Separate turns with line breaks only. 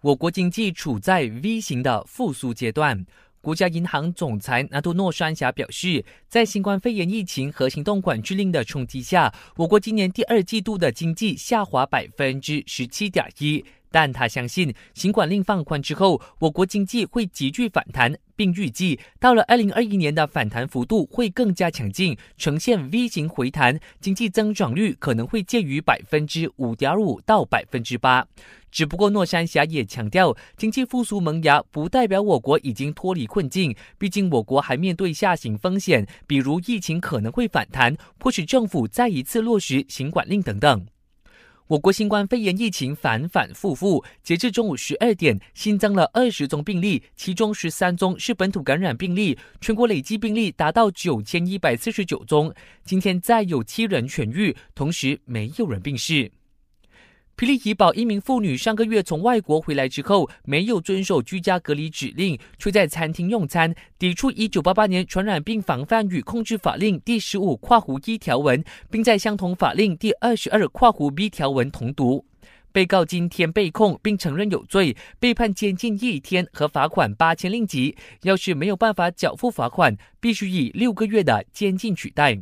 我国经济处在 V 型的复苏阶段。国家银行总裁纳多诺山霞表示，在新冠肺炎疫情和行动管制令的冲击下，我国今年第二季度的经济下滑百分之十七点一。但他相信，新管令放宽之后，我国经济会急剧反弹，并预计到了二零二一年的反弹幅度会更加强劲，呈现 V 型回弹，经济增长率可能会介于百分之五点五到百分之八。只不过，诺山霞也强调，经济复苏萌芽不代表我国已经脱离困境，毕竟我国还面对下行风险，比如疫情可能会反弹，迫使政府再一次落实行管令等等。我国新冠肺炎疫情反反复复，截至中午十二点，新增了二十宗病例，其中十三宗是本土感染病例，全国累计病例达到九千一百四十九宗。今天再有七人痊愈，同时没有人病逝。霹雳怡保一名妇女上个月从外国回来之后，没有遵守居家隔离指令，却在餐厅用餐，抵触一九八八年传染病防范与控制法令第十五括弧一条文，并在相同法令第二十二括弧 B 条文同读。被告今天被控并承认有罪，被判监禁一天和罚款八千令吉。要是没有办法缴付罚款，必须以六个月的监禁取代。